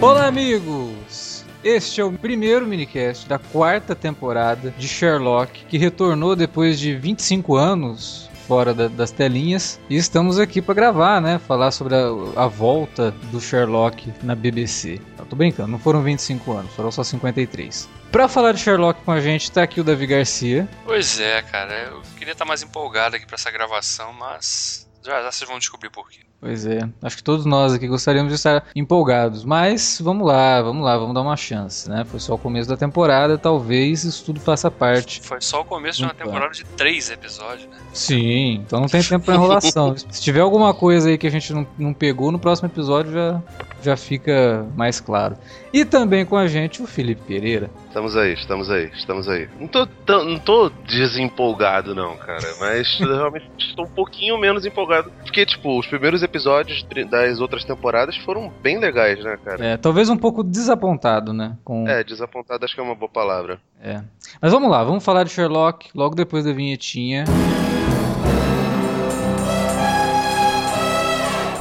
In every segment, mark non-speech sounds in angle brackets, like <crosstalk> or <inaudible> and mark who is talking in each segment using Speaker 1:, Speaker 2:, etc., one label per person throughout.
Speaker 1: Olá, amigos! Este é o primeiro minicast da quarta temporada de Sherlock, que retornou depois de 25 anos fora da, das telinhas. E estamos aqui para gravar, né? Falar sobre a, a, volta do Sherlock na BBC. Eu tô brincando, não foram 25 anos, foram só 53. Pra falar de Sherlock com a gente, tá aqui o Davi Garcia.
Speaker 2: Pois é, cara, eu queria estar mais empolgado aqui para essa gravação, mas já, já vocês vão descobrir por quê.
Speaker 1: Pois é, acho que todos nós aqui gostaríamos de estar empolgados, mas vamos lá, vamos lá, vamos dar uma chance, né? Foi só o começo da temporada, talvez isso tudo faça parte.
Speaker 2: Foi só o começo de uma temporada de três episódios, né?
Speaker 1: Sim, então não tem tempo para enrolação. <laughs> Se tiver alguma coisa aí que a gente não, não pegou, no próximo episódio já, já fica mais claro. E também com a gente o Felipe Pereira.
Speaker 3: Estamos aí, estamos aí, estamos aí. Não tô, não tô desempolgado, não, cara, mas <laughs> realmente estou um pouquinho menos empolgado. Porque, tipo, os primeiros episódios das outras temporadas foram bem legais, né, cara?
Speaker 1: É, talvez um pouco desapontado, né?
Speaker 3: Com... É, desapontado acho que é uma boa palavra.
Speaker 1: É. Mas vamos lá, vamos falar de Sherlock logo depois da vinhetinha.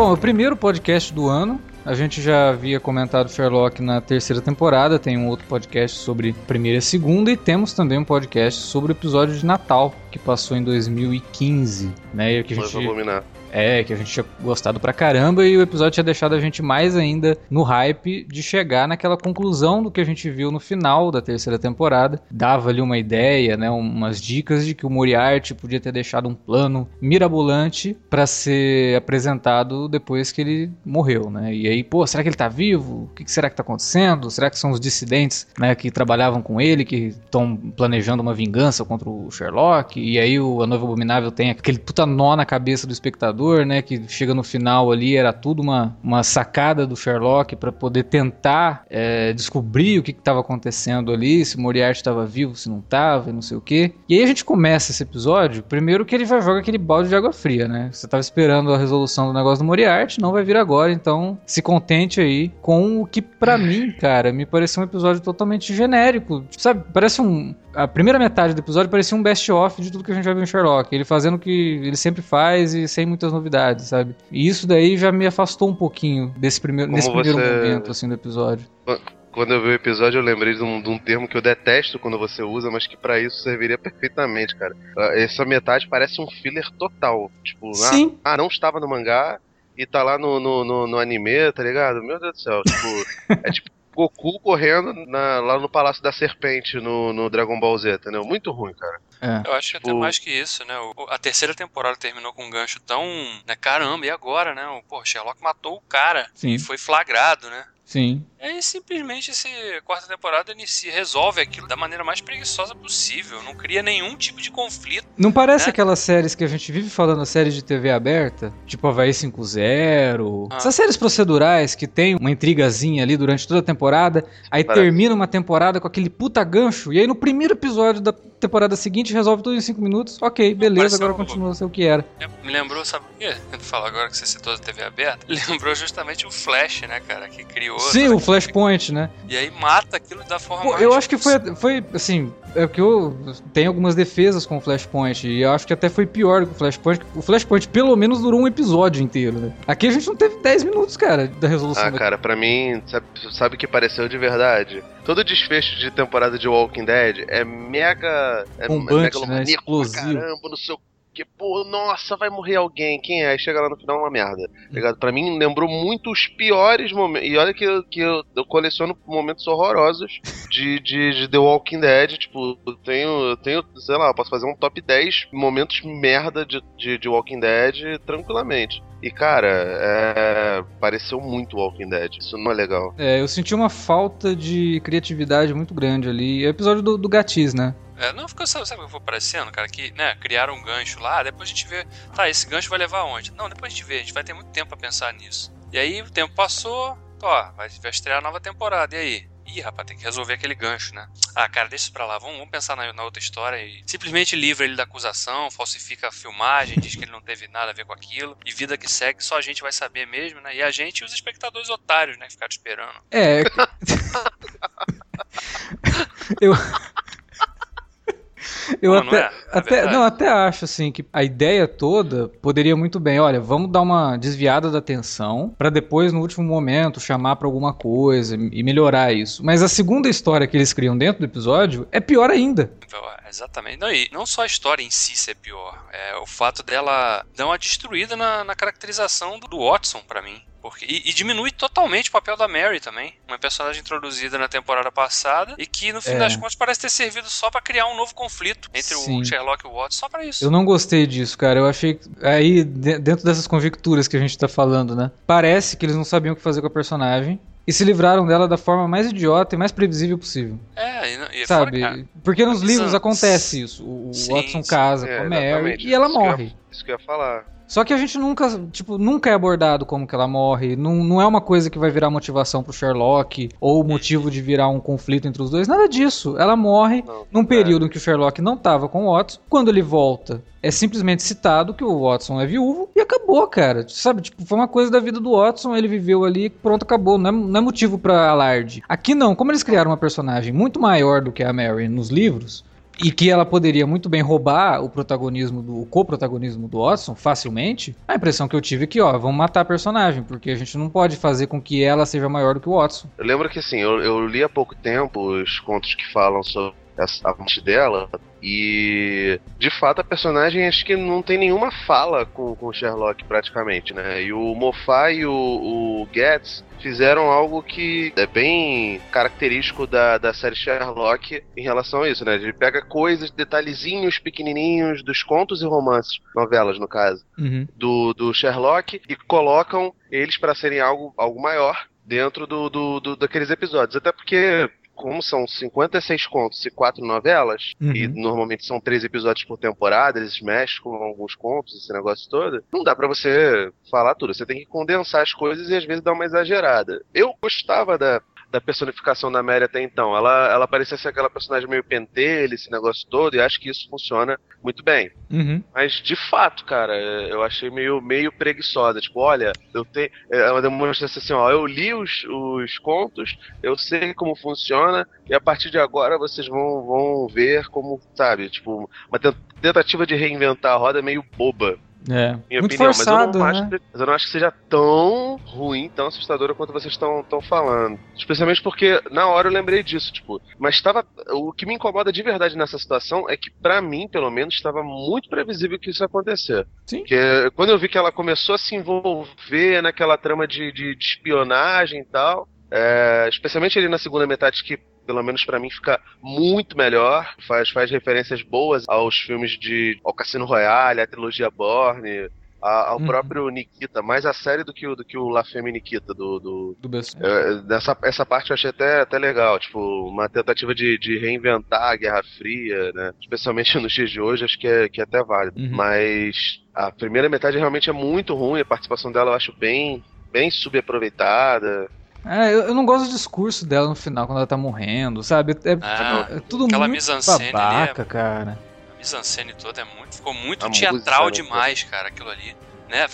Speaker 1: Bom, o primeiro podcast do ano. A gente já havia comentado Sherlock na terceira temporada, tem um outro podcast sobre primeira e segunda, e temos também um podcast sobre o episódio de Natal, que passou em 2015, né? E que a gente... É, que a gente tinha gostado pra caramba e o episódio tinha deixado a gente mais ainda no hype de chegar naquela conclusão do que a gente viu no final da terceira temporada. Dava ali uma ideia, né, umas dicas de que o Moriarty podia ter deixado um plano mirabolante para ser apresentado depois que ele morreu, né? E aí, pô, será que ele tá vivo? O que será que tá acontecendo? Será que são os dissidentes, né, que trabalhavam com ele, que estão planejando uma vingança contra o Sherlock? E aí o A Noiva Abominável tem aquele puta nó na cabeça do espectador né? Que chega no final ali, era tudo uma, uma sacada do Sherlock para poder tentar é, descobrir o que estava acontecendo ali, se Moriarty estava vivo, se não estava, não sei o que. E aí a gente começa esse episódio, primeiro que ele já joga aquele balde de água fria, né? Você estava esperando a resolução do negócio do Moriarty, não vai vir agora, então se contente aí com o que para mim, cara, me pareceu um episódio totalmente genérico. Sabe, parece um, a primeira metade do episódio parecia um best-of de tudo que a gente já viu em Sherlock. Ele fazendo o que ele sempre faz e sem muitas novidades, sabe? E isso daí já me afastou um pouquinho desse primeiro, nesse primeiro momento assim, do episódio.
Speaker 3: Quando eu vi o episódio, eu lembrei de um, de um termo que eu detesto quando você usa, mas que para isso serviria perfeitamente, cara. Ah, essa metade parece um filler total. Tipo,
Speaker 1: Sim.
Speaker 3: Ah, ah, não estava no mangá e tá lá no, no, no, no anime, tá ligado? Meu Deus do céu. Tipo, <laughs> é tipo Goku correndo na, lá no Palácio da Serpente no, no Dragon Ball Z, entendeu? Muito ruim, cara.
Speaker 2: É. Eu acho que até mais que isso, né? a terceira temporada terminou com um gancho tão. Né, caramba, e agora, né? O, pô, Sherlock matou o cara. Sim. E foi flagrado, né?
Speaker 1: Sim.
Speaker 2: E aí simplesmente essa quarta temporada inicia, resolve aquilo da maneira mais preguiçosa possível. Não cria nenhum tipo de conflito.
Speaker 1: Não parece né? aquelas séries que a gente vive falando, séries de TV aberta? Tipo Havaí 5.0. Ah. Essas séries procedurais que tem uma intrigazinha ali durante toda a temporada. Aí parece. termina uma temporada com aquele puta gancho. E aí no primeiro episódio da temporada seguinte resolve tudo em 5 minutos. Ok, beleza, agora continua a ser o que era.
Speaker 2: Me lembrou, sabe o quê? Eu falo agora que você citou a TV aberta. <laughs> Lembrou justamente o Flash, né, cara? Que criou
Speaker 1: Sim, o Flashpoint, né?
Speaker 2: E aí mata aquilo da forma
Speaker 1: Pô,
Speaker 2: mais
Speaker 1: Eu acho que foi, foi assim, é que eu tenho algumas defesas com o Flashpoint e eu acho que até foi pior do que o Flashpoint. O Flashpoint pelo menos durou um episódio inteiro, né? Aqui a gente não teve 10 minutos, cara, da resolução.
Speaker 3: Ah, cara, pra mim, sabe o que pareceu de verdade? Todo desfecho de temporada de Walking Dead é mega. É,
Speaker 1: Bombante, é mega né? Explosivo.
Speaker 3: Caramba, não sei o Porque, pô, nossa, vai morrer alguém. Quem é? Aí chega lá no final uma merda. Tá ligado? Pra mim, lembrou muito os piores momentos. E olha que, eu, que eu, eu coleciono momentos horrorosos de, de, de, The Walking Dead. Tipo, eu tenho, eu tenho, sei lá, posso fazer um top 10 momentos merda de, de, de Walking Dead tranquilamente. E, cara, é... pareceu muito Walking Dead. Isso não é legal.
Speaker 1: É, eu senti uma falta de criatividade muito grande ali. É o episódio do, do Gatis, né?
Speaker 2: É, não ficou, sabe, sabe o que foi parecendo, cara? Que, né, criaram um gancho lá, depois a gente vê, tá, esse gancho vai levar aonde? Não, depois a gente vê, a gente vai ter muito tempo pra pensar nisso. E aí o tempo passou, ó, vai, vai estrear a nova temporada, e aí? Ih, rapaz, tem que resolver aquele gancho, né? Ah, cara, deixa isso pra lá. Vamos, vamos pensar na, na, outra história e simplesmente livra ele da acusação, falsifica a filmagem, diz que ele não teve nada a ver com aquilo. E vida que segue, só a gente vai saber mesmo, né? E a gente e os espectadores otários, né? Ficaram esperando.
Speaker 1: É. <laughs> eu. Eu não, até, não é, é até, não, até acho assim que a ideia toda poderia muito bem, olha, vamos dar uma desviada da atenção para depois no último momento chamar para alguma coisa e melhorar isso. Mas a segunda história que eles criam dentro do episódio é pior ainda.
Speaker 2: Exatamente. Não, e não só a história em si ser pior, é o fato dela dar uma destruída na, na caracterização do Watson para mim. Porque, e, e, diminui totalmente o papel da Mary também. Uma personagem introduzida na temporada passada e que, no fim é. das contas, parece ter servido só para criar um novo conflito entre Sim. o Sherlock e o Watson, só para isso.
Speaker 1: Eu não gostei disso, cara. Eu achei. Aí, dentro dessas convicturas que a gente tá falando, né? Parece que eles não sabiam o que fazer com a personagem e se livraram dela da forma mais idiota e mais previsível possível.
Speaker 2: É, e,
Speaker 1: e Sabe? Fora, Porque nos livros acontece isso. O, Sim, Watson casa é, com a Mary e ela morre.
Speaker 3: isso que eu ia falar.
Speaker 1: Só que a gente nunca, tipo, nunca é abordado como que ela morre. Não, não é uma coisa que vai virar motivação pro Sherlock ou motivo de virar um conflito entre os dois. Nada disso. Ela morre não, num período é. em que o Sherlock não tava com o Watson. Quando ele volta, é simplesmente citado que o Watson é viúvo e acabou, cara. Sabe, tipo, foi uma coisa da vida do Watson, ele viveu ali, pronto, acabou. Não é, não é motivo para alarde. Aqui não, como eles criaram uma personagem muito maior do que a Mary nos livros, e que ela poderia muito bem roubar o protagonismo do o co-protagonismo do Watson facilmente, a impressão que eu tive é que, ó, vamos matar a personagem, porque a gente não pode fazer com que ela seja maior do que o Watson.
Speaker 3: Eu lembro que assim, eu, eu li há pouco tempo os contos que falam sobre a morte dela. E de fato a personagem acho que não tem nenhuma fala com, com o Sherlock praticamente, né? E o Moffat e o, o Getz fizeram algo que é bem característico da, da série Sherlock em relação a isso, né? Ele pega coisas, detalhezinhos pequenininhos dos contos e romances, novelas no caso, uhum. do, do Sherlock e colocam eles para serem algo, algo maior dentro do, do, do, daqueles episódios. Até porque como são 56 contos e quatro novelas, uhum. e normalmente são três episódios por temporada, eles mexem com alguns contos, esse negócio todo, não dá para você falar tudo. Você tem que condensar as coisas e às vezes dar uma exagerada. Eu gostava da, da personificação da Mary até então. Ela, ela parecia ser aquela personagem meio pentelha, esse negócio todo, e acho que isso funciona muito bem. Uhum. Mas, de fato, cara, eu achei meio, meio preguiçosa. Tipo, olha, eu tenho. Ela demonstra assim, ó, eu li os, os contos, eu sei como funciona, e a partir de agora vocês vão, vão ver como, sabe, tipo, uma tentativa de reinventar a roda meio boba.
Speaker 1: É. Minha Muito opinião, forçado,
Speaker 3: mas, eu
Speaker 1: não
Speaker 3: né? mas eu não acho que seja tão ruim, tão assustadora quanto vocês estão falando. Especialmente porque na hora eu lembrei disso, tipo, mas estava. O que me incomoda de verdade nessa situação é que, para mim, pelo menos, estava muito previsível que isso ia acontecer. Sim. Porque quando eu vi que ela começou a se envolver naquela trama de, de, de espionagem e tal. É, especialmente ali na segunda metade, que pelo menos para mim, fica muito melhor. Faz, faz referências boas aos filmes de ao Cassino Royale, a trilogia Borne, ao uhum. próprio Nikita, mais a série do que o, do que o La Femme Nikita do. do, do é, dessa, essa parte eu achei até, até legal, tipo, uma tentativa de, de reinventar a Guerra Fria, né? Especialmente <laughs> nos dias de hoje, acho que é, que é até válido. Uhum. Mas a primeira metade realmente é muito ruim, a participação dela eu acho bem, bem subaproveitada.
Speaker 1: É, eu, eu, não gosto do discurso dela no final, quando ela tá morrendo, sabe? É, ah, é tudo aquela muito babaca, é, cara.
Speaker 2: A mise-en-scène toda é muito, ficou muito a teatral é demais, cara, aquilo ali. Né?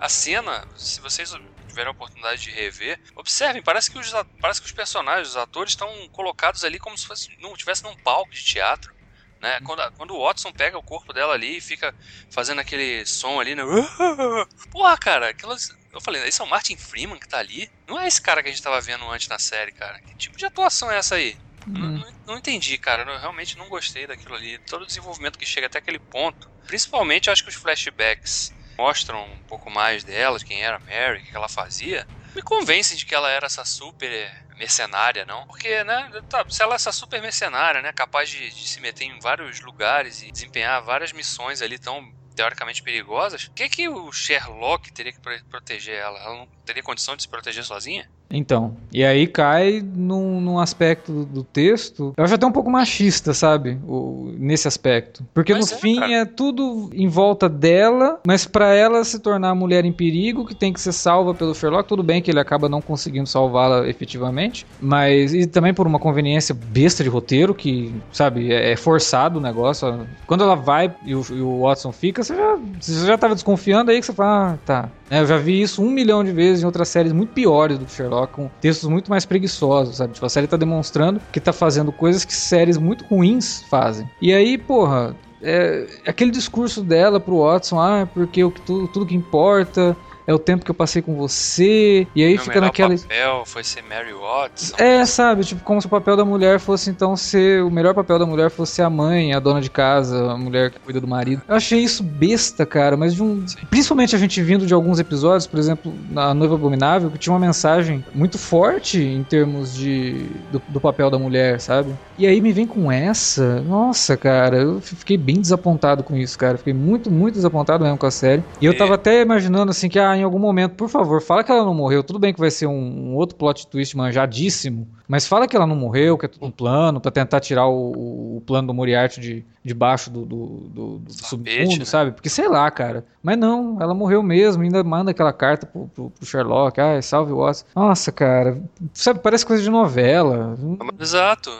Speaker 2: A cena, se vocês tiverem a oportunidade de rever, observem, parece que os, parece que os personagens, os atores estão colocados ali como se fosse, não estivesse num palco de teatro. Né? Quando, quando o Watson pega o corpo dela ali e fica fazendo aquele som ali, né? <laughs> Porra, cara, aquelas eu falei, esse é o Martin Freeman que tá ali? Não é esse cara que a gente tava vendo antes na série, cara. Que tipo de atuação é essa aí? Não, não, não entendi, cara. Eu realmente não gostei daquilo ali. Todo o desenvolvimento que chega até aquele ponto. Principalmente, eu acho que os flashbacks mostram um pouco mais dela, de quem era a Mary, o que ela fazia. Me convencem de que ela era essa super mercenária, não? Porque, né, tá, se ela é essa super mercenária, né, capaz de, de se meter em vários lugares e desempenhar várias missões ali tão teoricamente perigosas, por que, que o Sherlock teria que proteger ela? Ela não teria condição de se proteger sozinha?
Speaker 1: Então, e aí cai num, num aspecto do texto, eu acho até um pouco machista, sabe? O, nesse aspecto. Porque mas no é, fim cara. é tudo em volta dela, mas para ela se tornar a mulher em perigo, que tem que ser salva pelo Sherlock, tudo bem que ele acaba não conseguindo salvá-la efetivamente, mas e também por uma conveniência besta de roteiro, que, sabe, é, é forçado o negócio. Quando ela vai e o, e o Watson fica, você já, você já tava desconfiando aí que você fala, ah, tá. É, eu já vi isso um milhão de vezes em outras séries muito piores do Sherlock, com textos muito mais preguiçosos, sabe? Tipo, a série tá demonstrando que tá fazendo coisas que séries muito ruins fazem. E aí, porra, é, aquele discurso dela pro Watson, ah, porque o, tudo, tudo que importa é o tempo que eu passei com você. E aí Meu fica naquela.
Speaker 2: O papel foi ser Mary Watson.
Speaker 1: É, sabe? Tipo, como se o papel da mulher fosse então ser. O melhor papel da mulher fosse ser a mãe, a dona de casa, a mulher que cuida do marido. Eu achei isso besta, cara, mas de um. Sim. Principalmente a gente vindo de alguns episódios, por exemplo, na Noiva Abominável, que tinha uma mensagem muito forte em termos de. do, do papel da mulher, sabe? E aí me vem com essa. Nossa, cara, eu fiquei bem desapontado com isso, cara. Fiquei muito, muito desapontado mesmo com a série. E eu tava até imaginando assim que, ah, em algum momento, por favor, fala que ela não morreu. Tudo bem que vai ser um, um outro plot twist manjadíssimo, mas fala que ela não morreu, que é tudo um plano, para tentar tirar o, o, plano do Moriarty de, debaixo do, do, do, do submundo, né? sabe? Porque sei lá, cara. Mas não, ela morreu mesmo, ainda manda aquela carta pro, pro, pro Sherlock, ah, salve o Watson. Nossa, cara, sabe, parece coisa de novela.
Speaker 2: Exato.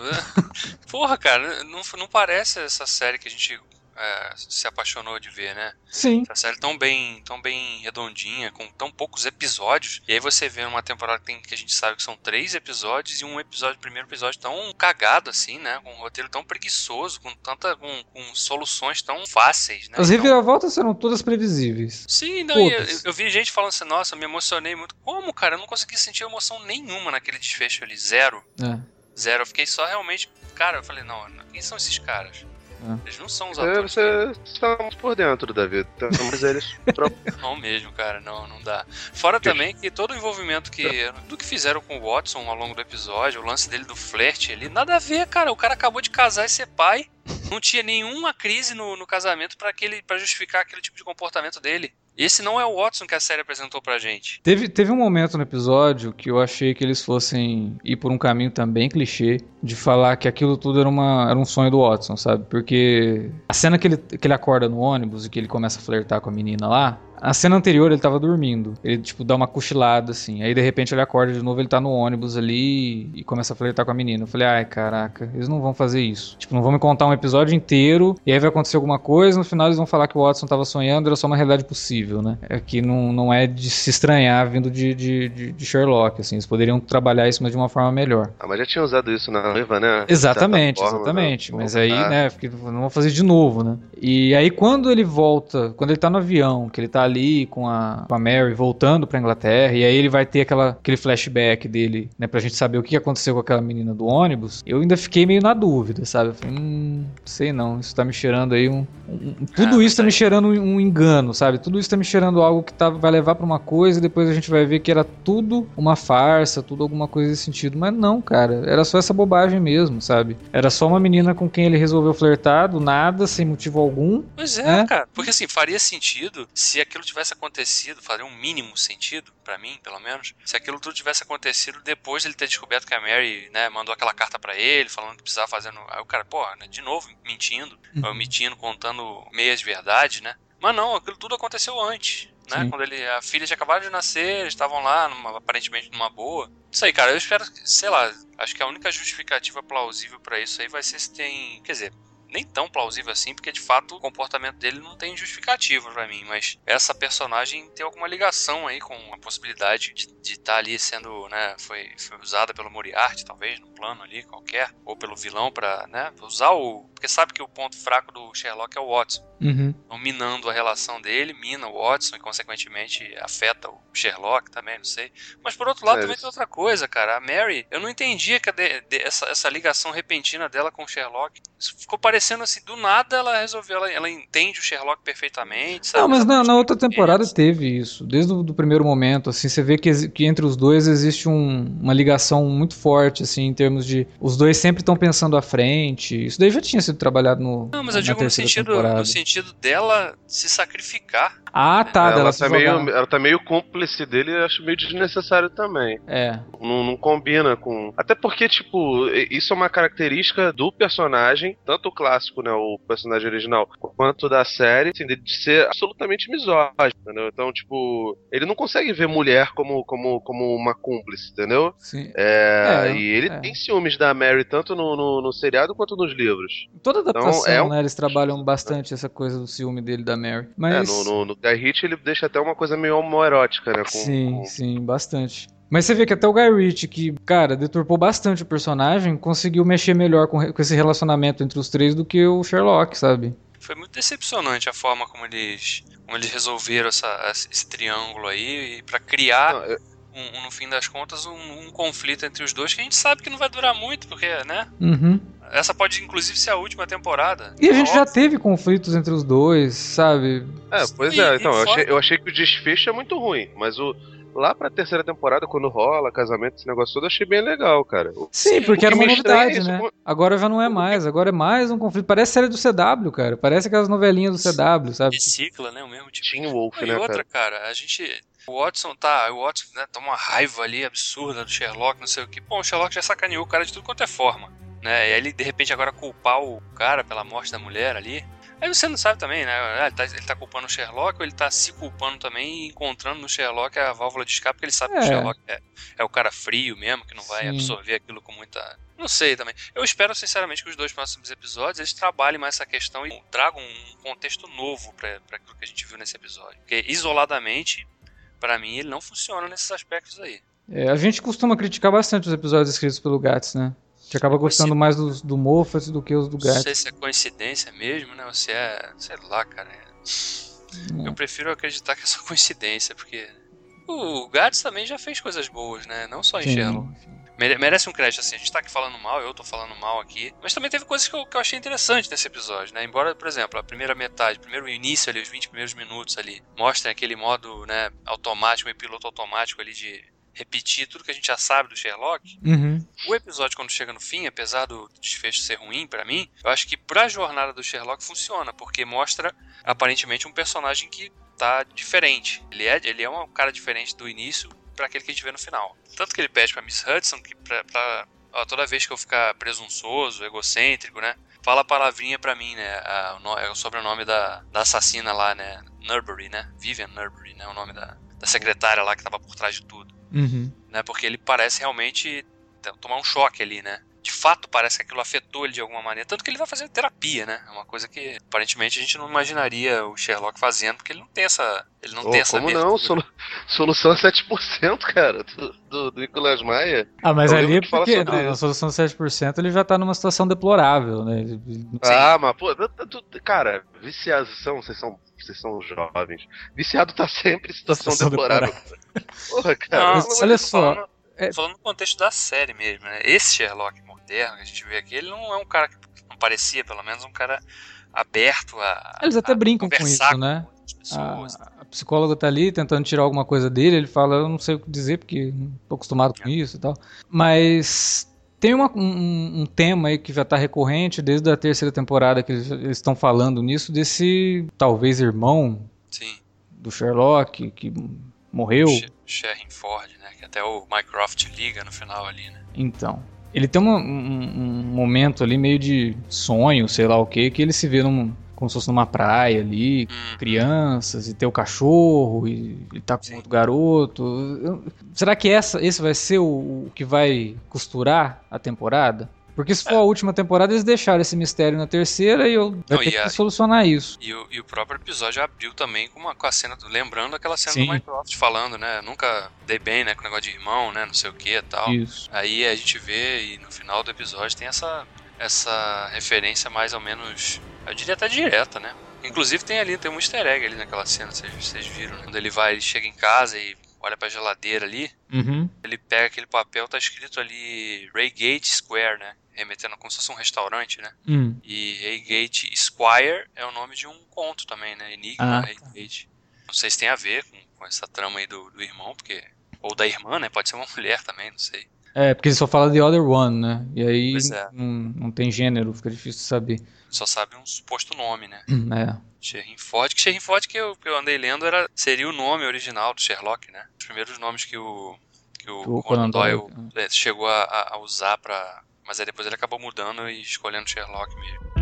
Speaker 2: Porra, cara, não, não parece essa série que a gente é, se apaixonou de ver, né?
Speaker 1: Sim.
Speaker 2: Essa série tão bem, tão bem redondinha, com tão poucos episódios. E aí você vê uma temporada que, tem, que a gente sabe que são três episódios e um episódio, primeiro episódio tão cagado assim, né? Com um roteiro tão preguiçoso, com tanta, com, com soluções tão fáceis, né?
Speaker 1: As então, reviravoltas serão todas previsíveis.
Speaker 2: Sim, não, eu, eu, vi gente falando assim, nossa, me emocionei muito. Como, cara? Eu não consegui sentir emoção nenhuma naquele desfecho ali, zero.
Speaker 1: É.
Speaker 2: Zero. Eu fiquei só realmente, cara, eu falei, não, quem são esses caras? É. Eles não são os atores.
Speaker 3: Você está por dentro, Davi. Tá, mas eles. <laughs>
Speaker 2: não mesmo, cara. Não, não dá. Fora também que todo o envolvimento que. do que fizeram com o Watson ao longo do episódio, o lance dele do flerte ali, nada a ver, cara. O cara acabou de casar e ser pai. Não tinha nenhuma crise no, no casamento para justificar aquele tipo de comportamento dele. Esse não é o Watson que a série apresentou pra gente.
Speaker 1: Teve, teve um momento no episódio que eu achei que eles fossem ir por um caminho também clichê de falar que aquilo tudo era, uma, era um sonho do Watson, sabe? Porque a cena que ele, que ele acorda no ônibus e que ele começa a flertar com a menina lá, a cena anterior ele tava dormindo. Ele, tipo, dá uma cochilada, assim. Aí, de repente, ele acorda de novo, ele tá no ônibus ali e começa a flertar com a menina. Eu falei, ai, caraca, eles não vão fazer isso. Tipo, não vão me contar um episódio inteiro e aí vai acontecer alguma coisa, no final eles vão falar que o Watson tava sonhando, era só uma realidade possível, né? É que não, não é de se estranhar vindo de, de, de, de Sherlock, assim. Eles poderiam trabalhar isso, mas de uma forma melhor.
Speaker 3: Ah, mas já tinha usado isso na noiva, né?
Speaker 1: Exatamente, forma, exatamente. Né? Mas aí, né, não vão fazer de novo, né? E aí, quando ele volta, quando ele tá no avião, que ele tá ali ali com a, com a Mary voltando pra Inglaterra, e aí ele vai ter aquela, aquele flashback dele, né, pra gente saber o que aconteceu com aquela menina do ônibus. Eu ainda fiquei meio na dúvida, sabe? Eu falei, hum, sei não, isso tá me cheirando aí um. um tudo ah, isso tá me cheirando um, um, engano, sabe? Tudo isso tá me cheirando algo que tá, vai levar pra uma coisa e depois a gente vai ver que era tudo uma farsa, tudo alguma coisa nesse sentido. Mas não, cara, era só essa bobagem mesmo, sabe? Era só uma menina com quem ele resolveu flertar do nada, sem motivo algum.
Speaker 2: Pois é, né? cara. Porque assim, faria sentido se aquilo tivesse acontecido, faria um mínimo sentido, para mim, pelo menos, se aquilo tudo tivesse acontecido depois de ele ter descoberto que a Mary, né, mandou aquela carta para ele, falando que precisava fazer. No... Aí o cara, pô, né, de novo, mentindo, uhum. mentindo, contando meias verdades, né? Mas não, aquilo tudo aconteceu antes. Né? Quando ele, a filha tinha acabado de nascer, eles estavam lá, numa, aparentemente numa boa. Isso aí, cara, eu espero, sei lá, acho que a única justificativa plausível para isso aí vai ser se tem. Quer dizer, nem tão plausível assim, porque de fato o comportamento dele não tem justificativa para mim, mas essa personagem tem alguma ligação aí com a possibilidade de estar tá ali sendo, né, foi, foi usada pelo Moriarty, talvez, no plano ali qualquer, ou pelo vilão para né, usar o. Porque sabe que o ponto fraco do Sherlock é o Watson.
Speaker 1: Uhum.
Speaker 2: Então, minando a relação dele, mina o Watson e, consequentemente, afeta o Sherlock também, não sei. Mas, por outro lado,
Speaker 3: É,
Speaker 2: também tem outra coisa, cara. A Mary, eu não entendia cadê, de- essa, essa ligação repentina dela com o Sherlock. Isso ficou parecendo assim, do nada ela resolveu, ela, ela entende o Sherlock perfeitamente, sabe?
Speaker 1: Não, mas
Speaker 2: Ela
Speaker 1: na, na outra temporada teve isso. Desde o do primeiro momento, assim, você vê que, que entre os dois existe um- uma ligação muito forte, assim, em termos de. Os dois sempre estão pensando à frente. Isso daí já tinha sido trabalhado no.
Speaker 2: Não, mas eu
Speaker 1: na
Speaker 2: digo no sentido,
Speaker 1: temporada.
Speaker 2: no sentido dela se sacrificar.
Speaker 1: Ah, tá.
Speaker 3: ela,
Speaker 1: dela se
Speaker 3: tá meio, ela tá meio cúmplice dele e eu acho meio desnecessário também.
Speaker 1: É.
Speaker 3: Não, não combina com. Até porque, tipo, isso é uma característica do personagem, tanto o clássico, né? O personagem original, quanto da série, assim, de, ser absolutamente misógino, entendeu? Então, tipo, ele não consegue ver mulher como, como, como uma cúmplice, entendeu?
Speaker 1: Sim.
Speaker 3: É,
Speaker 1: É,
Speaker 3: e ele
Speaker 1: é.
Speaker 3: tem ciúmes da Mary tanto no, no, no seriado quanto nos livros.
Speaker 1: Toda adaptação,
Speaker 3: é um-
Speaker 1: né? Eles trabalham bastante essa coisa do ciúme dele da Mary.
Speaker 3: É,
Speaker 1: Mas.
Speaker 3: no, no, no Guy Ritchie ele deixa até uma coisa meio homoerótica, né? Com,
Speaker 1: sim,
Speaker 3: com-
Speaker 1: sim, bastante. Mas você vê que até o Guy Ritchie, que, cara, deturpou bastante o personagem, conseguiu mexer melhor com, com esse relacionamento entre os três do que o Sherlock, sabe?
Speaker 2: Foi muito decepcionante a forma como eles, como eles resolveram essa- esse triângulo aí para criar,
Speaker 3: Não, eu-
Speaker 2: um- um, no fim das contas, um, um conflito entre os dois que a gente sabe que não vai durar muito, porque, né?
Speaker 1: Uhum.
Speaker 2: Essa pode inclusive ser a última temporada.
Speaker 1: E a gente já teve conflitos entre os dois, sabe?
Speaker 3: É, pois
Speaker 2: E-
Speaker 3: é,
Speaker 2: e
Speaker 3: então, eu
Speaker 2: fora-
Speaker 3: achei, eu achei que o desfecho é muito ruim, mas o. Lá pra terceira temporada, quando rola casamento, esse negócio todo, eu achei bem legal, cara.
Speaker 1: Sim, porque era uma
Speaker 3: é
Speaker 1: novidade,
Speaker 3: isso,
Speaker 1: né?
Speaker 3: como-
Speaker 1: Agora já não é mais, agora é mais um conflito. Parece série do CW, cara. Parece aquelas novelinhas do CW, sabe?
Speaker 2: Recicla, né? O mesmo tipo.
Speaker 3: Teen Wolf,
Speaker 2: e
Speaker 3: né,
Speaker 2: outra,
Speaker 3: cara?
Speaker 2: cara, a gente. O Watson tá. O Watson né, toma uma raiva ali absurda do Sherlock, não sei o que. Bom, o Sherlock já sacaneou o cara de tudo quanto é forma. Né? E aí ele, de repente, agora culpar o cara pela morte da mulher ali. Aí você não sabe também, né? Ah, Ele tá, ele tá culpando o Sherlock ou ele tá se culpando também e encontrando no Sherlock a válvula de escape, porque ele sabe que
Speaker 1: É.
Speaker 2: o Sherlock é, é o cara frio mesmo, que não vai
Speaker 1: Sim.
Speaker 2: absorver aquilo com muita. Não sei também. Eu espero, sinceramente, que os dois próximos episódios eles trabalhem mais essa questão e tragam um contexto novo pra pra aquilo que a gente viu nesse episódio. Porque isoladamente, pra mim, ele não funciona nesses aspectos aí.
Speaker 1: É, a gente costuma criticar bastante os episódios escritos pelo Gats, né? A gente acaba gostando mais dos, do Moffat do que os do
Speaker 2: Não
Speaker 1: Gats.
Speaker 2: sei se é coincidência mesmo, né? Ou se é. sei lá, cara.
Speaker 1: É.
Speaker 2: Eu prefiro acreditar que é só coincidência, porque. O Gats também já fez coisas boas, né? Não só em Sherlock. Mere- Merece um crédito, assim. A gente tá aqui falando mal, eu tô falando mal aqui. Mas também teve coisas que eu, que eu achei interessante nesse episódio, né? Embora, por exemplo, a primeira metade, primeiro início ali, os 20 primeiros minutos ali, mostrem aquele modo, né, automático, meio piloto automático ali de repetir tudo que a gente já sabe do Sherlock.
Speaker 1: Uhum.
Speaker 2: O episódio, quando chega no fim, apesar do desfecho ser ruim pra mim, eu acho que pra jornada do Sherlock funciona, porque mostra aparentemente um personagem que tá diferente. Ele é, ele é um cara diferente do início pra aquele que a gente vê no final. Tanto que ele pede pra Miss Hudson que pra, pra- ó, toda vez que eu ficar presunçoso, egocêntrico, né? Fala a palavrinha pra mim, né? a- o é o sobrenome da, da assassina lá, né? Nurbury, né? Vivian Nurbury, né? O nome da, da secretária lá que tava por trás de tudo
Speaker 1: Uhum.
Speaker 2: né? Porque ele parece realmente tomar um choque ali, né? De fato, parece que aquilo afetou ele de alguma maneira. Tanto que ele vai fazer terapia, né? É uma coisa que aparentemente a gente não imaginaria o Sherlock fazendo, porque ele não tem essa. Ele não
Speaker 3: Ô,
Speaker 2: tem essa
Speaker 3: como
Speaker 2: abertura.
Speaker 3: não? Solu- solução é 7%, cara, do, do, do Nicolas Maia.
Speaker 1: Ah, mas
Speaker 3: Eu
Speaker 1: ali é
Speaker 3: fala
Speaker 1: porque
Speaker 3: sobre isso.
Speaker 1: na solução de 7% ele já tá numa situação deplorável, né?
Speaker 3: Ah, mas, pô, tu- tu- tu- cara, viciação, vocês são, vocês são jovens. Viciado tá sempre em situação,
Speaker 1: Situação
Speaker 3: deplorável. Porra, cara.
Speaker 2: Não,
Speaker 1: olha só,
Speaker 2: Falando,
Speaker 1: é-
Speaker 2: falando no contexto da série mesmo, né? Esse Sherlock moderno que a gente vê aqui, ele não é um cara que não parecia, pelo menos, um cara aberto a.
Speaker 1: Eles até
Speaker 2: a
Speaker 1: brincam com isso, né?
Speaker 2: com pessoas.
Speaker 1: A, a psicóloga tá ali tentando tirar alguma coisa dele, ele fala, eu não sei o que dizer porque não tô acostumado com isso e tal. Mas tem uma- um, um tema aí que já tá recorrente desde a terceira temporada que eles estão falando nisso, desse talvez irmão
Speaker 2: Sim.
Speaker 1: do Sherlock que morreu.
Speaker 2: She- Sherrin Ford, né? Até o Mycroft liga no final ali, né?
Speaker 1: Então, ele tem uma- um, um momento ali meio de sonho, sei lá o que, que ele se vê num, como se fosse numa praia ali,
Speaker 2: Hum.
Speaker 1: crianças, e tem o cachorro, e ele tá com
Speaker 2: Sim.
Speaker 1: outro garoto. Eu- será que essa, esse vai ser o, o que vai costurar a temporada? Porque se for a última temporada, eles deixaram esse mistério na terceira e eu
Speaker 2: Não,
Speaker 1: ter
Speaker 2: e
Speaker 1: que
Speaker 2: a-
Speaker 1: solucionar isso.
Speaker 2: E o, e o próprio episódio abriu também com, uma, com a cena, do- lembrando aquela cena
Speaker 1: Sim.
Speaker 2: do Minecraft falando, né? Nunca dei bem, né? Com o negócio de irmão, né? Não sei o que e tal.
Speaker 1: Isso.
Speaker 2: Aí a gente vê e no final do episódio tem essa, essa referência mais ou menos, eu diria até direta, né? Inclusive tem ali, tem um easter egg ali naquela cena, vocês, vocês viram, né? Quando ele vai, ele chega em casa e olha pra geladeira ali,
Speaker 1: Uhum.
Speaker 2: ele pega aquele papel, tá escrito ali Raygate Square, né? Remetendo como se fosse um restaurante, né?
Speaker 1: Hum.
Speaker 2: E Raygate Squire é o nome de um conto também, né? Enigma
Speaker 1: Ah, tá.
Speaker 2: Raygate. Não sei se tem a ver com, com essa trama aí do, do irmão, porque. Ou da irmã, né? Pode ser uma <laughs> mulher também, não sei.
Speaker 1: É, porque ele só fala The Other One, né? E aí
Speaker 2: é.
Speaker 1: não, não tem gênero, fica difícil de saber.
Speaker 2: Só sabe um suposto nome, né?
Speaker 1: É.
Speaker 2: Sherrin Ford, que Sherrin Ford que eu, que eu andei lendo era, seria o nome original do Sherlock, né? Os primeiros nomes que o, que o,
Speaker 1: O
Speaker 2: Conan Doyle
Speaker 1: Doyle,
Speaker 2: é, chegou a, a- a usar pra. Mas aí depois ele acabou mudando e escolhendo Sherlock mesmo.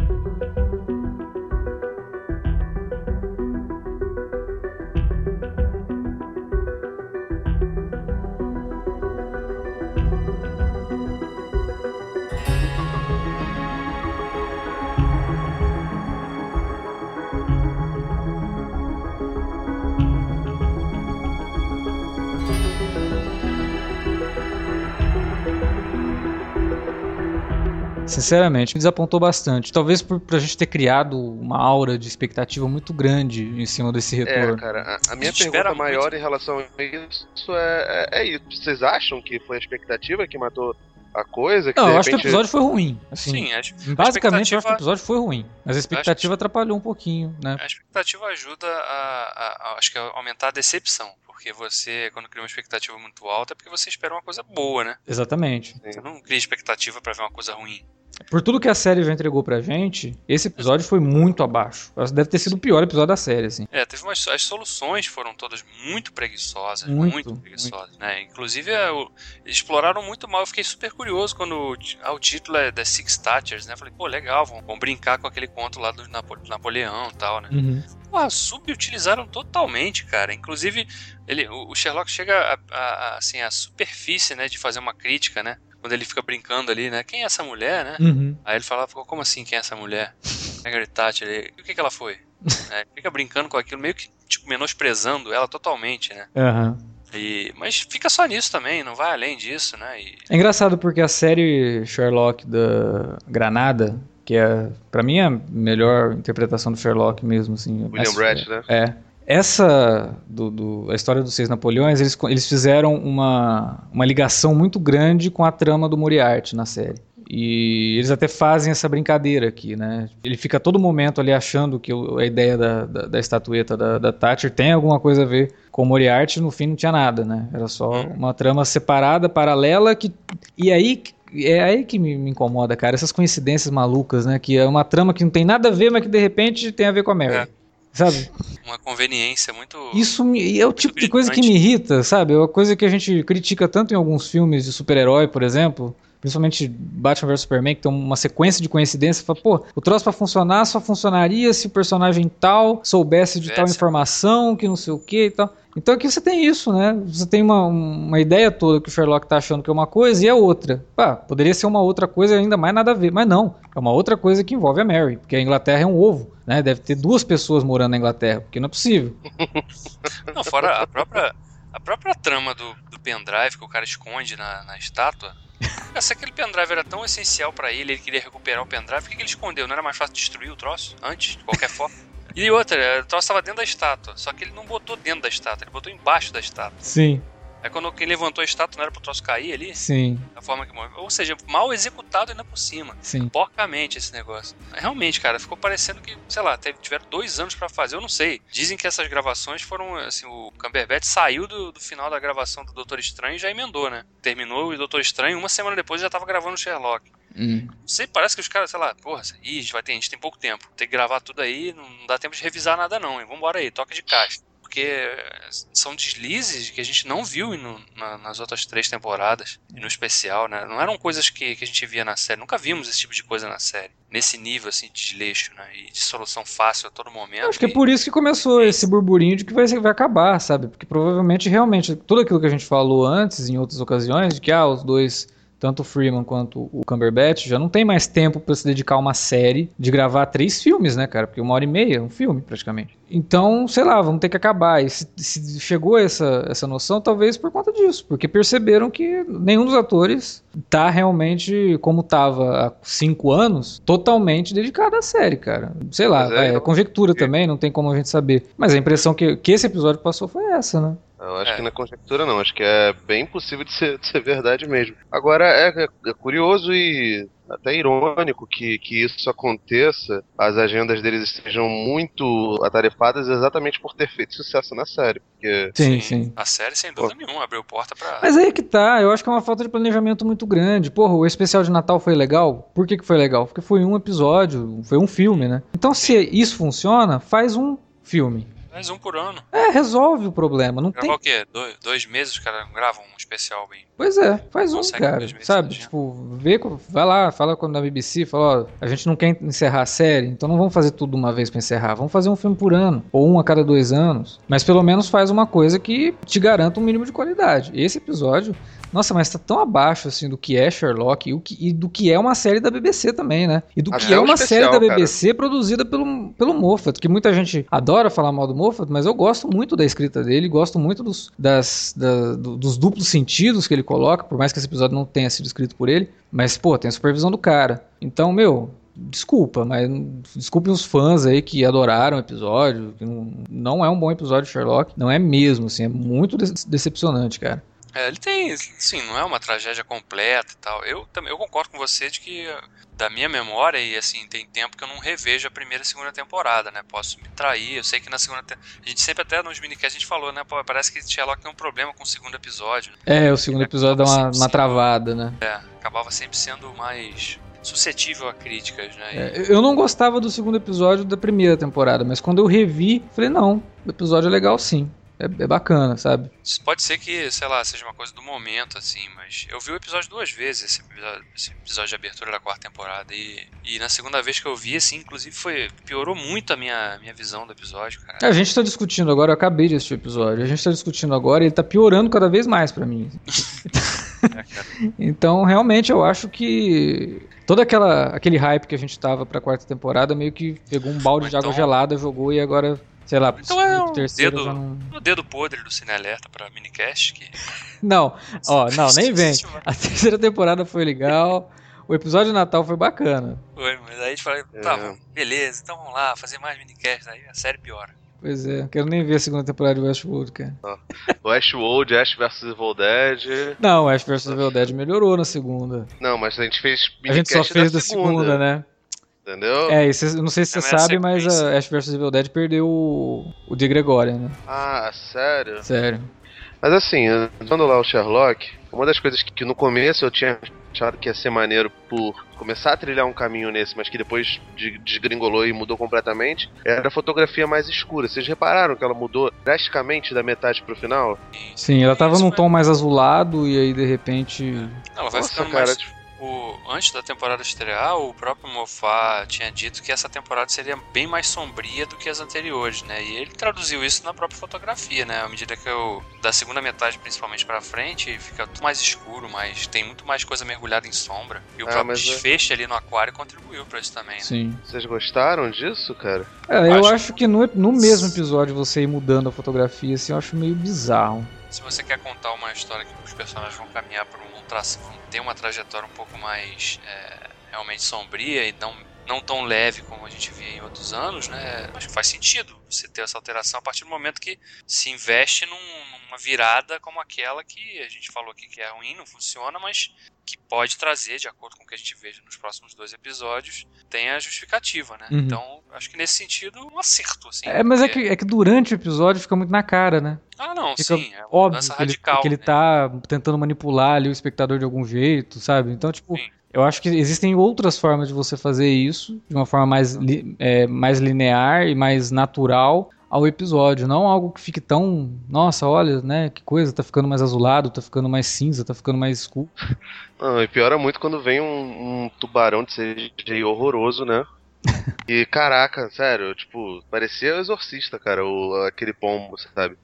Speaker 1: Sinceramente, me desapontou bastante. Talvez por, por a gente ter criado uma aura de expectativa muito grande em cima desse
Speaker 3: É,
Speaker 1: retorno.
Speaker 3: cara, a, a minha
Speaker 2: A espera
Speaker 3: pergunta maior em relação a isso é, é, é isso. Vocês acham que foi a expectativa que matou a coisa? Que
Speaker 1: Não, eu acho que o episódio foi ruim. Assim,
Speaker 2: Sim, acho,
Speaker 1: basicamente eu acho que o
Speaker 2: expectativa-
Speaker 1: episódio foi ruim. Mas a expectativa atrapalhou um pouquinho, né?
Speaker 2: A expectativa ajuda a, a- a- acho que a aumentar a decepção, porque você, quando cria uma expectativa muito alta, é porque você espera uma coisa boa, né?
Speaker 1: Exatamente.
Speaker 2: Você não cria expectativa pra ver uma coisa ruim.
Speaker 1: Por tudo que a série já entregou pra gente, esse episódio foi muito abaixo. Eu Deve ter sido o pior episódio da série, assim.
Speaker 2: É, teve umas, as soluções foram todas muito preguiçosas,
Speaker 1: Muito,
Speaker 2: muito, preguiçosas, né? Inclusive, é, eles exploraram muito mal. Eu fiquei super curioso quando ah, o título é The Six Thatchers, né? Falei, pô, legal, vão, vão brincar com aquele conto lá do Napo- Napoleão e tal, né?
Speaker 1: Uhum.
Speaker 2: Pô, subutilizaram totalmente, cara. Inclusive, ele, o Sherlock chega a, a- a, assim, a superfície, né, de fazer uma crítica, né? Quando ele fica brincando ali, né? Quem é essa mulher, né?
Speaker 1: Uhum.
Speaker 2: Aí ele fala, "Pô, como assim, quem é essa mulher? Margaret Thatcher, ele, o que que ela foi? <laughs> É, fica brincando com aquilo, meio que, tipo, menosprezando ela totalmente, né?
Speaker 1: Aham.
Speaker 2: E, mas fica só nisso também, não vai além disso, né? E,
Speaker 1: É engraçado porque a série Sherlock da Granada, que é, pra mim, a melhor interpretação do Sherlock mesmo, assim.
Speaker 3: William Brett, né?
Speaker 1: É. Essa, do, do- a história dos Seis Napoleões, eles, eles fizeram uma, uma ligação muito grande com a trama do Moriarty na série. E eles até fazem essa brincadeira aqui, né? Ele fica a todo momento ali achando que a ideia da, da, da estatueta da, da Thatcher tem alguma coisa a ver com o Moriarty, no fim não tinha nada, né? Era só uma trama separada, paralela, que... E aí... É aí que me, me incomoda, cara, essas coincidências malucas, né? Que é uma trama que não tem nada a ver, mas que de repente tem a ver com a Mary.
Speaker 2: É.
Speaker 1: Sabe?
Speaker 2: uma conveniência muito.
Speaker 1: Isso me- é o tipo de coisa que me irrita, sabe? É uma coisa que a gente critica tanto em alguns filmes de super-herói, por exemplo. Principalmente Batman vs Superman, que tem uma sequência de coincidências. Fala, pô, o troço pra funcionar só funcionaria se o personagem tal soubesse de tal informação, que não sei o que e tal. Então aqui você tem isso, né? Você tem uma, uma ideia toda que o Sherlock tá achando que é uma coisa e é outra. Pá, poderia ser uma outra coisa ainda mais nada a ver. Mas não, é uma outra coisa que envolve a Mary, porque a Inglaterra é um ovo, né? Deve ter duas pessoas morando na Inglaterra, porque não é possível. <laughs>
Speaker 2: Não, fora a própria, a própria trama do, do pendrive que o cara esconde na, na estátua. <laughs> Se aquele pendrive era tão essencial pra ele, ele queria recuperar o pendrive, por que, que ele escondeu? Não era mais fácil destruir o troço antes, de qualquer <laughs> forma? E outra, o troço tava dentro da estátua, só que ele não botou dentro da estátua, ele botou embaixo da estátua.
Speaker 1: Sim,
Speaker 2: Aí quando ele levantou a estátua, não era pro troço cair ali,
Speaker 1: sim,
Speaker 2: da forma que morreu. Ou seja, mal executado ainda por cima.
Speaker 1: sim.
Speaker 2: Porcamente esse negócio. Realmente, cara, ficou parecendo que, sei lá, teve- tiveram dois anos pra fazer, eu não sei. Dizem que essas gravações foram, assim, o Cumberbatch saiu do, do final da gravação do Doutor Estranho e já emendou, né? Terminou o Doutor Estranho, uma semana depois já tava gravando o Sherlock.
Speaker 1: Hum.
Speaker 2: Não sei, parece que os caras, sei lá, porra, ih, a gente vai ter, a gente tem pouco tempo. Tem que gravar tudo aí, não, dá tempo de revisar nada não, hein? Vambora aí, toca de caixa. Porque são deslizes que a gente não viu no- na- nas outras três temporadas e no especial, né? Não eram coisas que, que a gente via na série. Nunca vimos esse tipo de coisa na série. Nesse nível, assim, de desleixo, né? E de solução fácil a todo momento.
Speaker 1: Eu acho que é por isso que começou esse burburinho de que vai, vai acabar, sabe? Porque provavelmente, realmente, tudo aquilo que a gente falou antes, em outras ocasiões, de que ah, os dois tanto o Freeman quanto o Cumberbatch já não tem mais tempo para se dedicar a uma série de gravar três filmes, né, cara? Porque uma hora e meia é um filme, praticamente. Então, sei lá, vamos ter que acabar. E se, se chegou essa, essa noção, talvez por conta disso, porque perceberam que nenhum dos atores tá realmente como tava há cinco anos, totalmente dedicado à série, cara. Sei lá, é, é conjectura também, não tem como a gente saber. Mas a impressão que, que esse episódio passou foi essa, né?
Speaker 3: Eu acho é. que na conjectura não, acho que é bem possível de ser, de ser verdade mesmo. Agora é, é, curioso e até irônico que, que isso aconteça, as agendas deles estejam muito atarefadas exatamente por ter feito sucesso na série. Porque...
Speaker 1: Sim, sim.
Speaker 2: A série, sem dúvida Pô. nenhuma, abriu porta pra.
Speaker 1: Mas aí que tá, eu acho que é uma falta de planejamento muito grande. Porra, o especial de Natal foi legal? Por que, que foi legal? Porque foi um episódio, foi um filme, né? Então, se isso funciona, faz um filme.
Speaker 2: Mais um por ano.
Speaker 1: É, resolve o problema. Não
Speaker 2: Gravar
Speaker 1: tem...
Speaker 2: o quê? Dois, dois meses os caras gravam um especial bem.
Speaker 1: Pois é, faz um, cara. Sabe? Tipo, vê, vai lá, fala com a BBC, fala, ó, a gente não quer encerrar a série, então não vamos fazer tudo uma vez para encerrar. Vamos fazer um filme por ano, ou um a cada dois anos. Mas pelo menos faz uma coisa que te garanta um mínimo de qualidade. Esse episódio nossa, mas tá tão abaixo assim do que é Sherlock e, que, e do que é uma série da BBC também, né? E do que é, é uma especial, série da BBC cara. produzida pelo, pelo Moffat, que muita gente adora falar mal do Moffat, mas eu gosto muito da escrita dele, gosto muito dos, das, da, dos duplos sentidos que ele coloca, por mais que esse episódio não tenha sido escrito por ele, mas, pô, tem a supervisão do cara. Então, meu, desculpa, mas desculpem os fãs aí que adoraram o episódio, que não, não é um bom episódio de Sherlock, não é mesmo, assim, é muito decepcionante, cara.
Speaker 2: É, ele tem, sim, não é uma tragédia completa e tal. Eu também eu concordo com você de que da minha memória e assim tem tempo que eu não revejo a primeira e segunda temporada, né? Posso me trair. Eu sei que na segunda te... a gente sempre até nos minicasts a gente falou, né? Pô, parece que Sherlock tem um problema com o segundo episódio. Né?
Speaker 1: É, o segundo episódio dá uma, uma travada, né?
Speaker 2: É, acabava sempre sendo mais suscetível a críticas, né?
Speaker 1: É, eu não gostava do segundo episódio da primeira temporada, mas quando eu revi, falei, não, o episódio é legal sim é, é, bacana, sabe?
Speaker 2: Pode ser que, sei lá, seja uma coisa do momento, assim, mas eu vi o episódio duas vezes, esse episódio, esse episódio de abertura da quarta temporada, e, e na segunda vez que eu vi, assim, inclusive foi, piorou muito a minha, minha visão do episódio, cara.
Speaker 1: A gente tá discutindo agora, eu acabei de assistir o episódio, a gente tá discutindo agora e ele tá piorando cada vez mais para mim. <laughs> então, realmente, eu acho que todo aquela, aquele hype que a gente tava pra quarta temporada meio que pegou um balde então, de água gelada, jogou e agora Sei lá,
Speaker 2: então é o dedo, não... o dedo podre do Cine Alerta pra minicast. Que... <laughs>
Speaker 1: não, ó, não, nem <laughs> vem. A terceira temporada foi legal. O episódio de Natal foi bacana.
Speaker 2: Foi, mas aí a gente falou, tá, é. beleza, então vamos lá, fazer mais minicast, aí a série piora.
Speaker 1: Pois é, quero nem ver a segunda temporada de Westworld, cara.
Speaker 3: Westworld, Ash vs Evil Dead.
Speaker 1: Não, Ash vs Evil Dead melhorou na segunda.
Speaker 3: Não, mas a gente fez
Speaker 1: A gente só fez da, da segunda, segunda, né?
Speaker 3: Entendeu?
Speaker 1: É, e cê, não sei se você é sabe, mas a Ash vs Evil Dead perdeu o, o de Gregória, né?
Speaker 3: Ah, sério?
Speaker 1: Sério.
Speaker 3: Mas assim, usando lá o Sherlock, uma das coisas que, que no começo eu tinha achado que ia ser maneiro por começar a trilhar um caminho nesse, mas que depois desgringolou e mudou completamente, era a fotografia mais escura. Vocês repararam que ela mudou drasticamente da metade pro final?
Speaker 1: Sim, ela tava num tom mais azulado e aí de repente.
Speaker 2: Ela vai Nossa, ficando cara, mais... Tipo o, antes da temporada estrear, o próprio Moffat tinha dito que essa temporada seria bem mais sombria do que as anteriores, né? E ele traduziu isso na própria fotografia, né? À medida que eu, da segunda metade principalmente para frente, fica tudo mais escuro, mas tem muito mais coisa mergulhada em sombra. E o ah, próprio é desfecho é... ali no aquário contribuiu para isso também. Né?
Speaker 1: Sim.
Speaker 3: Vocês gostaram disso, cara?
Speaker 1: É, eu acho, acho que no, no mesmo episódio você ir mudando a fotografia, assim, eu acho meio bizarro.
Speaker 2: Se você quer contar uma história que os personagens vão caminhar por um ter uma trajetória um pouco mais é, realmente sombria e não, não tão leve como a gente via em outros anos, né? Acho que faz sentido você ter essa alteração a partir do momento que se investe num, numa virada como aquela que a gente falou aqui que é ruim, não funciona, mas que pode trazer, de acordo com o que a gente veja nos próximos dois episódios, tem a justificativa, né? Uhum. Então, acho que nesse sentido, um acerto, assim.
Speaker 1: É, mas é que, é que durante o episódio fica muito na cara, né?
Speaker 2: Ah, não, fica sim. É
Speaker 1: óbvio que radical, ele, que ele né? tá tentando manipular ali o espectador de algum jeito, sabe? Então, tipo, sim. eu acho que existem outras formas de você fazer isso, de uma forma mais, é, mais linear e mais natural, ao episódio, não algo que fique tão, nossa, olha, né, que coisa, tá ficando mais azulado, tá ficando mais cinza, tá ficando mais escuro.
Speaker 3: Não, e piora muito quando vem um, um tubarão de CGI horroroso, né? <laughs> e caraca, sério, tipo, parecia o exorcista, cara, o, aquele pombo, sabe?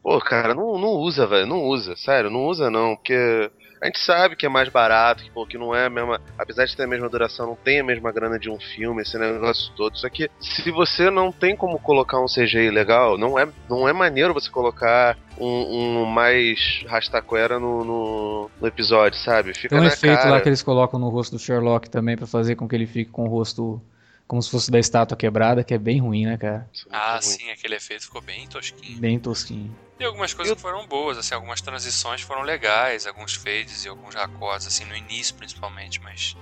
Speaker 3: Pô, cara, não, não usa, velho, não usa, sério, não usa não, porque A gente sabe que é mais barato, que, pô, que não é a mesma. Apesar de ter a mesma duração, não tem a mesma grana de um filme, esse negócio todo. Só que se você não tem como colocar um CGI legal, não é, não é maneiro você colocar um, um mais rastaquera no, no, no, episódio, sabe?
Speaker 1: Fica tem um efeito cara. lá que eles colocam no rosto do Sherlock também para fazer com que ele fique com o rosto como se fosse da estátua quebrada, que é bem ruim, né, cara?
Speaker 2: Ah, sim, aquele efeito ficou bem tosquinho.
Speaker 1: Bem tosquinho.
Speaker 2: E algumas coisas que foram boas, assim, algumas transições foram legais, alguns fades e alguns acordes, assim, no início principalmente, mas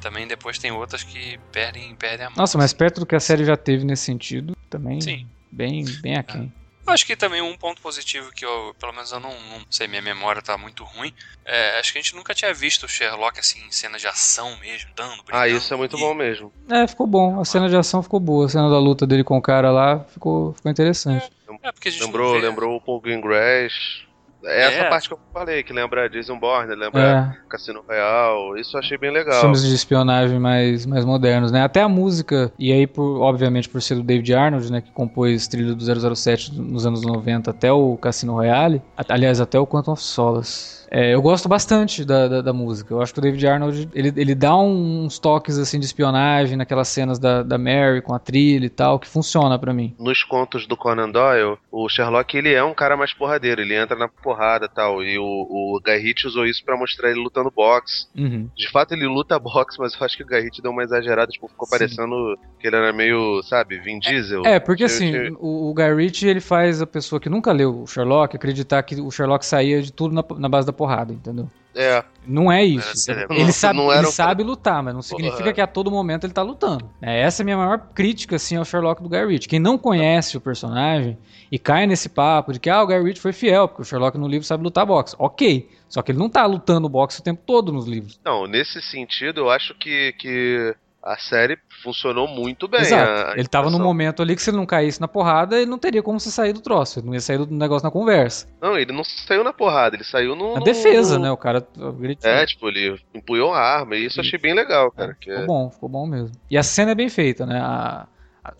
Speaker 2: também depois tem outras que perdem, perdem a mão.
Speaker 1: Nossa, mas perto do que a série já teve nesse sentido, também Sim. bem, bem aquém. É.
Speaker 2: Acho que também um ponto positivo que eu, pelo menos eu não, não sei, minha memória tá muito ruim. É, acho que a gente nunca tinha visto o Sherlock assim em cena de ação mesmo, dando,
Speaker 3: brincando. Ah, isso é muito e... bom mesmo.
Speaker 1: É, ficou bom. A cena de ação ficou boa. A cena da luta dele com o cara lá ficou, ficou interessante.
Speaker 3: É, é porque a gente lembrou, vê... lembrou o Paul Greengrass. É essa é. parte que eu falei, que lembra Jason Bourne, lembra é. Cassino Royale, isso eu achei bem legal.
Speaker 1: Filmes de espionagem mais, mais modernos, né? Até a música, e aí, por, obviamente, por ser do David Arnold, né, que compôs trilha do 007 nos anos 90 até o Cassino Royale, aliás, até o Quantum of Solace. É, eu gosto bastante da, da, da, música. Eu acho que o David Arnold ele, ele dá uns toques assim de espionagem naquelas cenas da, da Mary com a trilha e tal, que funciona para mim.
Speaker 3: Nos contos do Conan Doyle, o Sherlock ele é um cara mais porradeiro, ele entra na porrada tal. E o, o Guy Ritchie usou isso para mostrar ele lutando boxe. Uhum. De fato, ele luta boxe, mas eu acho que o Guy Ritchie deu uma exagerada, tipo, ficou Sim. parecendo que ele era meio, sabe, Vin Diesel.
Speaker 1: É, porque assim, o, o Guy Ritchie ele faz a pessoa que nunca leu o Sherlock acreditar que o Sherlock saía de tudo na, na base da porrada, entendeu?
Speaker 3: É.
Speaker 1: Não é isso. Ele, sabe, ele um... sabe lutar, mas não significa Porra. que a todo momento ele tá lutando. É, essa é a minha maior crítica, assim, ao Sherlock do Guy Ritchie. Quem não conhece o personagem e cai nesse papo de que ah, o Guy Ritchie foi fiel, porque o Sherlock no livro sabe lutar boxe. Ok. Só que ele não tá lutando boxe o tempo todo nos livros.
Speaker 3: Não, nesse sentido, eu acho que, que a série funcionou muito bem.
Speaker 1: Exato. ele tava num momento ali que se ele não caísse na porrada, ele não teria como se sair do troço. Ele não ia sair do negócio na conversa.
Speaker 3: Não, ele não saiu na porrada, ele saiu no.
Speaker 1: Na defesa, no... né? O cara
Speaker 3: gritou. É, tipo, ele empunhou a arma, e isso eu achei bem legal, cara. É,
Speaker 1: ficou é... bom, ficou bom mesmo. E a cena é bem feita, né? A...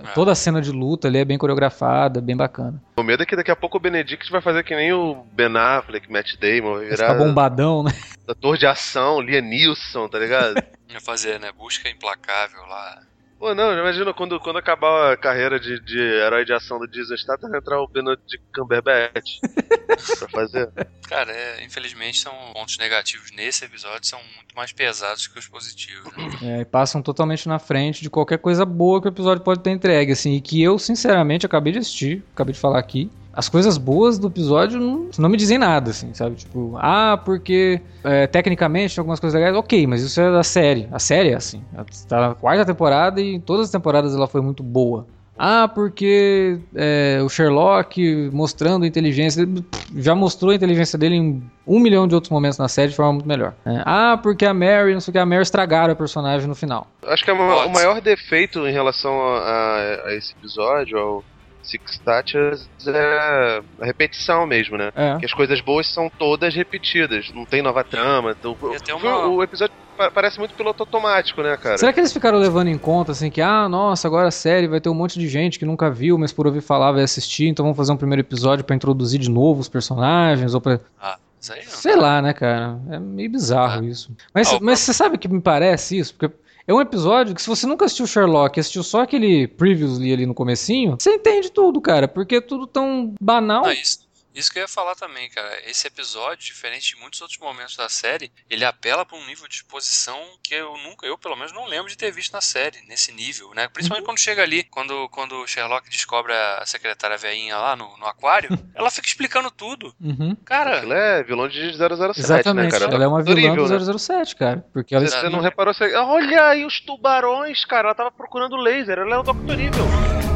Speaker 1: É. Toda a cena de luta ali é bem coreografada, bem bacana.
Speaker 3: O medo é que daqui a pouco o Benedict vai fazer que nem o Ben Affleck, Matt Damon, vai virar. Vai
Speaker 1: bombadão, né?
Speaker 3: Ator de ação, Liam Neeson, tá ligado? <laughs>
Speaker 2: Vai fazer, né? Busca implacável lá.
Speaker 3: Pô, não, imagina quando, quando acabar a carreira de, de herói de ação do Disney Status, entrar o Benedict Cumberbatch <laughs> pra fazer.
Speaker 2: Cara, é, infelizmente são pontos negativos nesse episódio são muito mais pesados que os positivos.
Speaker 1: Né? É, e passam totalmente na frente de qualquer coisa boa que o episódio pode ter entregue, assim, e que eu, sinceramente, acabei de assistir, acabei de falar aqui as coisas boas do episódio não, não me dizem nada, assim, sabe? Tipo, ah, porque é, tecnicamente tem algumas coisas legais, ok, mas isso é da série. A série é assim. Ela tá na quarta temporada e em todas as temporadas ela foi muito boa. Ah, porque é, o Sherlock mostrando inteligência, já mostrou a inteligência dele em um milhão de outros momentos na série de forma muito melhor. É, ah, porque a Mary, não sei o que, a Mary estragaram a personagem no final.
Speaker 3: Acho que é o maior defeito em relação a, a, a esse episódio, ao Six Touches é a repetição mesmo, né? É. Que as coisas boas são todas repetidas, não tem nova trama. Então, uma... O episódio parece muito piloto automático, né, cara?
Speaker 1: Será que eles ficaram levando em conta, assim, que, ah, nossa, agora a série vai ter um monte de gente que nunca viu, mas por ouvir falar vai assistir, então vamos fazer um primeiro episódio para introduzir de novo os personagens, ou pra... Ah. Sei lá, né, cara? É meio bizarro ah. isso. Mas, ah, mas você sabe que me parece isso? Porque é um episódio que se você nunca assistiu Sherlock, assistiu só aquele previously ali no comecinho, você entende tudo, cara, porque é tudo tão banal.
Speaker 2: Não, isso, isso que eu ia falar também, cara. Esse episódio, diferente de muitos outros momentos da série, ele apela para um nível de exposição que eu nunca, eu pelo menos não lembro de ter visto na série, nesse nível, né? Principalmente uhum. quando chega ali, quando, quando o Sherlock descobre a secretária veinha lá no, no aquário, <laughs> ela fica explicando tudo.
Speaker 1: Uhum.
Speaker 2: Cara.
Speaker 3: Ela é vilão de 007, né,
Speaker 1: Exatamente.
Speaker 3: né, cara?
Speaker 1: Ela é uma vilã do 007, né? cara. Porque ela
Speaker 3: Você não reparou? Você... Olha aí os tubarões, cara. Ela tava procurando laser. Ela é o Dr. Evil.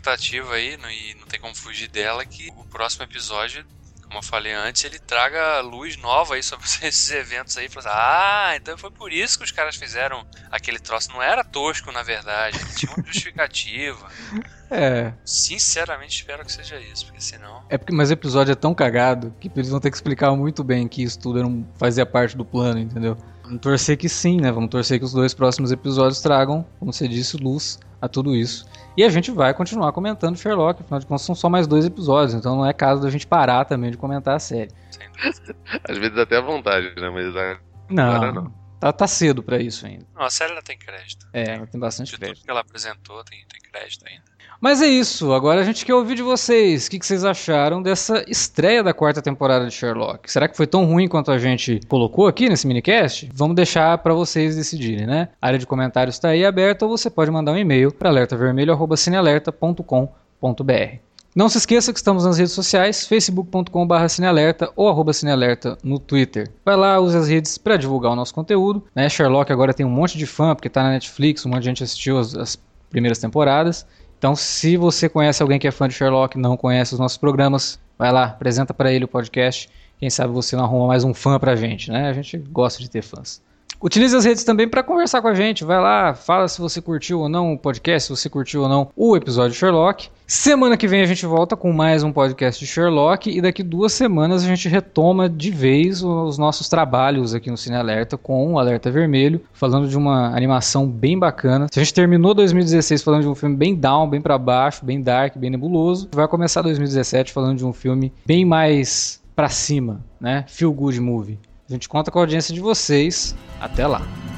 Speaker 2: Expectativa aí, e não tem como fugir dela, que o próximo episódio como eu falei antes, ele traga luz nova aí sobre <laughs> esses eventos aí. Fala, ah, então foi por isso que os caras fizeram aquele troço. Não era tosco, na verdade. Ele tinha uma justificativa. <laughs>
Speaker 1: É.
Speaker 2: Sinceramente espero que seja isso, porque senão.
Speaker 1: É porque, mas o episódio é tão cagado que eles vão ter que explicar muito bem que isso tudo não fazia parte do plano, entendeu? Vamos torcer que sim, né? Vamos torcer que os dois próximos episódios tragam, como você disse, luz a tudo isso. E a gente vai continuar comentando Sherlock, afinal de contas são só mais dois episódios, então não é caso da gente parar também de comentar a série. <laughs>
Speaker 3: Às vezes até à vontade, né? Mas
Speaker 1: não, não. Tá, tá cedo para isso ainda.
Speaker 2: Não, a série ela tem crédito.
Speaker 1: É, ela tem bastante
Speaker 2: de
Speaker 1: crédito.
Speaker 2: Tudo que ela apresentou tem, tem crédito ainda.
Speaker 1: Mas é isso, agora a gente quer ouvir de vocês. O que, que vocês acharam dessa estreia da quarta temporada de Sherlock? Será que foi tão ruim quanto a gente colocou aqui nesse minicast? Vamos deixar para vocês decidirem, né? A área de comentários está aí aberta ou você pode mandar um e-mail para alertavermelho.cinealerta.com.br. Não se esqueça que estamos nas redes sociais, facebook.com.br cinealerta ou arroba cinealerta no Twitter. Vai lá, use as redes para divulgar o nosso conteúdo. Né? Sherlock agora tem um monte de fã, porque está na Netflix, um monte de gente assistiu as, as primeiras temporadas. Então, se você conhece alguém que é fã de Sherlock, não conhece os nossos programas, vai lá, apresenta para ele o podcast. Quem sabe você não arruma mais um fã pra gente, né? A gente gosta de ter fãs. Utilize as redes também para conversar com a gente. Vai lá, fala se você curtiu ou não o podcast, se você curtiu ou não o episódio de Sherlock. Semana que vem a gente volta com mais um podcast de Sherlock e daqui duas semanas a gente retoma de vez os nossos trabalhos aqui no Cine Alerta com o Alerta Vermelho, falando de uma animação bem bacana. Se a gente terminou 2016 falando de um filme bem down, bem para baixo, bem dark, bem nebuloso, vai começar 2017 falando de um filme bem mais para cima, né? Feel good movie. A gente conta com a audiência de vocês. Até lá!